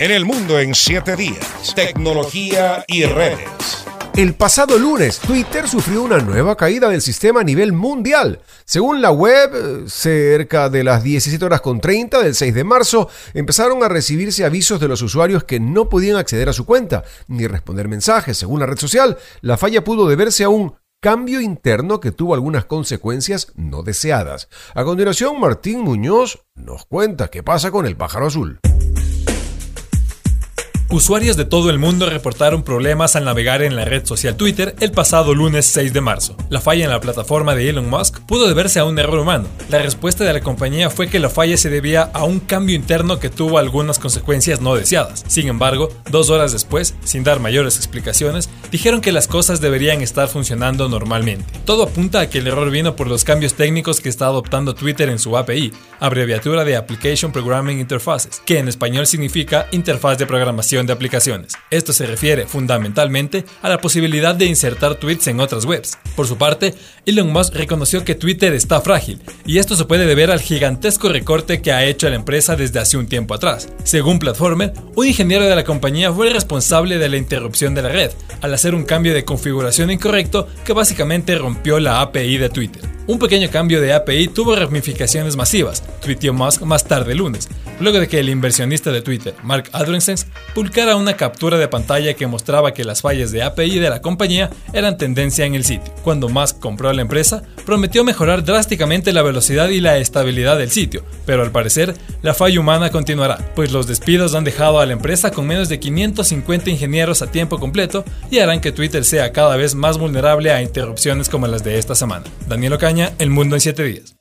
En el mundo en 7 días. Tecnología y redes. El pasado lunes, Twitter sufrió una nueva caída del sistema a nivel mundial. Según la web, cerca de las 17 horas con 30 del 6 de marzo, empezaron a recibirse avisos de los usuarios que no podían acceder a su cuenta ni responder mensajes. Según la red social, la falla pudo deberse a un cambio interno que tuvo algunas consecuencias no deseadas. A continuación, Martín Muñoz nos cuenta qué pasa con el pájaro azul. Usuarios de todo el mundo reportaron problemas al navegar en la red social Twitter el pasado lunes 6 de marzo. La falla en la plataforma de Elon Musk pudo deberse a un error humano. La respuesta de la compañía fue que la falla se debía a un cambio interno que tuvo algunas consecuencias no deseadas. Sin embargo, dos horas después, sin dar mayores explicaciones, dijeron que las cosas deberían estar funcionando normalmente. Todo apunta a que el error vino por los cambios técnicos que está adoptando Twitter en su API, abreviatura de Application Programming Interfaces, que en español significa interfaz de programación de aplicaciones. Esto se refiere fundamentalmente a la posibilidad de insertar tweets en otras webs. Por su parte, Elon Musk reconoció que Twitter está frágil, y esto se puede deber al gigantesco recorte que ha hecho la empresa desde hace un tiempo atrás. Según Platformer, un ingeniero de la compañía fue responsable de la interrupción de la red, al hacer un cambio de configuración incorrecto que básicamente rompió la API de Twitter. Un pequeño cambio de API tuvo ramificaciones masivas, tuiteó Musk más tarde lunes, luego de que el inversionista de Twitter, Mark Andreessen, publicara una captura de pantalla que mostraba que las fallas de API de la compañía eran tendencia en el sitio. Cuando Musk compró la empresa, prometió mejorar drásticamente la velocidad y la estabilidad del sitio, pero al parecer la falla humana continuará, pues los despidos han dejado a la empresa con menos de 550 ingenieros a tiempo completo y harán que Twitter sea cada vez más vulnerable a interrupciones como las de esta semana. Daniel Ocaña, El Mundo en 7 días.